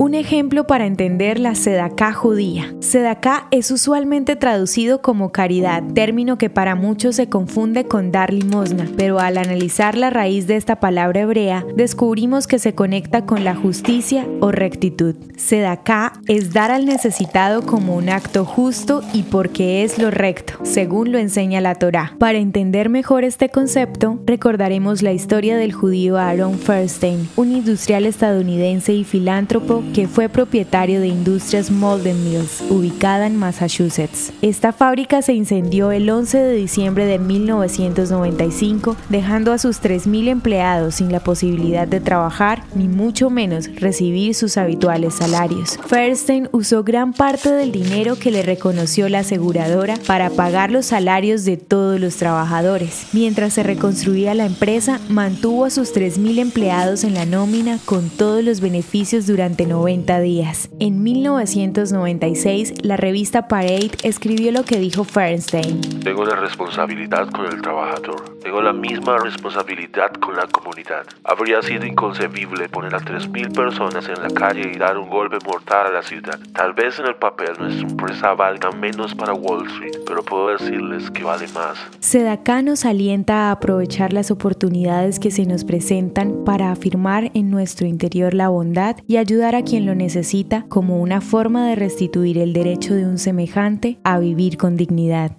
Un ejemplo para entender la sedaká judía. Sedaká es usualmente traducido como caridad, término que para muchos se confunde con dar limosna, pero al analizar la raíz de esta palabra hebrea, descubrimos que se conecta con la justicia o rectitud. Sedaká es dar al necesitado como un acto justo y porque es lo recto, según lo enseña la Torá. Para entender mejor este concepto, recordaremos la historia del judío Aaron Feinstein, un industrial estadounidense y filántropo que fue propietario de Industrias Molden Mills, ubicada en Massachusetts. Esta fábrica se incendió el 11 de diciembre de 1995, dejando a sus 3.000 empleados sin la posibilidad de trabajar, ni mucho menos recibir sus habituales salarios. Fairstein usó gran parte del dinero que le reconoció la aseguradora para pagar los salarios de todos los trabajadores. Mientras se reconstruía la empresa, mantuvo a sus 3.000 empleados en la nómina con todos los beneficios durante 90 días. En 1996, la revista Parade escribió lo que dijo Fernstein. Tengo la responsabilidad con el trabajador. La misma responsabilidad con la comunidad. Habría sido inconcebible poner a 3.000 personas en la calle y dar un golpe mortal a la ciudad. Tal vez en el papel nuestra empresa valga menos para Wall Street, pero puedo decirles que vale más. Sedacá nos alienta a aprovechar las oportunidades que se nos presentan para afirmar en nuestro interior la bondad y ayudar a quien lo necesita como una forma de restituir el derecho de un semejante a vivir con dignidad.